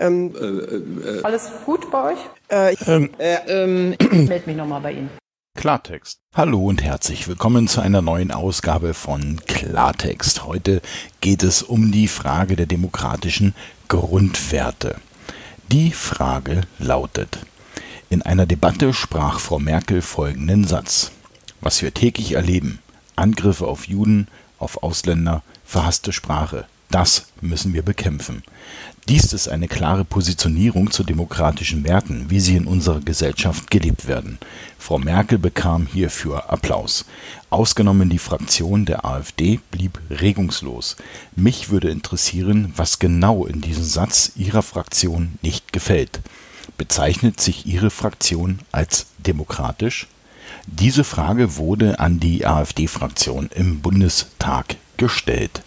Ähm, Alles gut bei euch? äh, Ähm, Ähm, ich melde mich nochmal bei Ihnen. Klartext. Hallo und herzlich willkommen zu einer neuen Ausgabe von Klartext. Heute geht es um die Frage der demokratischen Grundwerte. Die Frage lautet, in einer Debatte sprach Frau Merkel folgenden Satz. Was wir täglich erleben, Angriffe auf Juden, auf Ausländer, verhasste Sprache, das müssen wir bekämpfen. Dies ist eine klare Positionierung zu demokratischen Werten, wie sie in unserer Gesellschaft gelebt werden. Frau Merkel bekam hierfür Applaus. Ausgenommen die Fraktion der AfD blieb regungslos. Mich würde interessieren, was genau in diesem Satz Ihrer Fraktion nicht gefällt. Bezeichnet sich Ihre Fraktion als demokratisch? Diese Frage wurde an die AfD-Fraktion im Bundestag gestellt.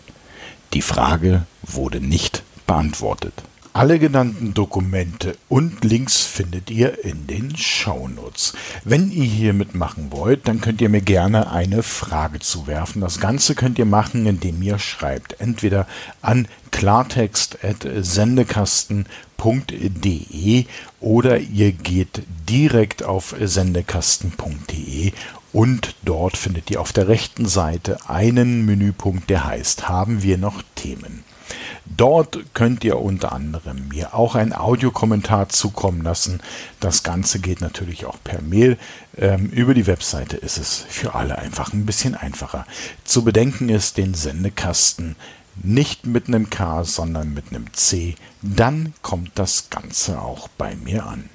Die Frage wurde nicht beantwortet. Alle genannten Dokumente und Links findet ihr in den Shownotes. Wenn ihr hier mitmachen wollt, dann könnt ihr mir gerne eine Frage zuwerfen. Das Ganze könnt ihr machen, indem ihr schreibt. Entweder an klartext.sendekasten.de oder ihr geht direkt auf sendekasten.de und dort findet ihr auf der rechten Seite einen Menüpunkt, der heißt Haben wir noch Themen? Dort könnt ihr unter anderem mir auch einen Audiokommentar zukommen lassen. Das Ganze geht natürlich auch per Mail. Ähm, über die Webseite ist es für alle einfach ein bisschen einfacher. Zu bedenken ist den Sendekasten nicht mit einem K, sondern mit einem C. Dann kommt das Ganze auch bei mir an.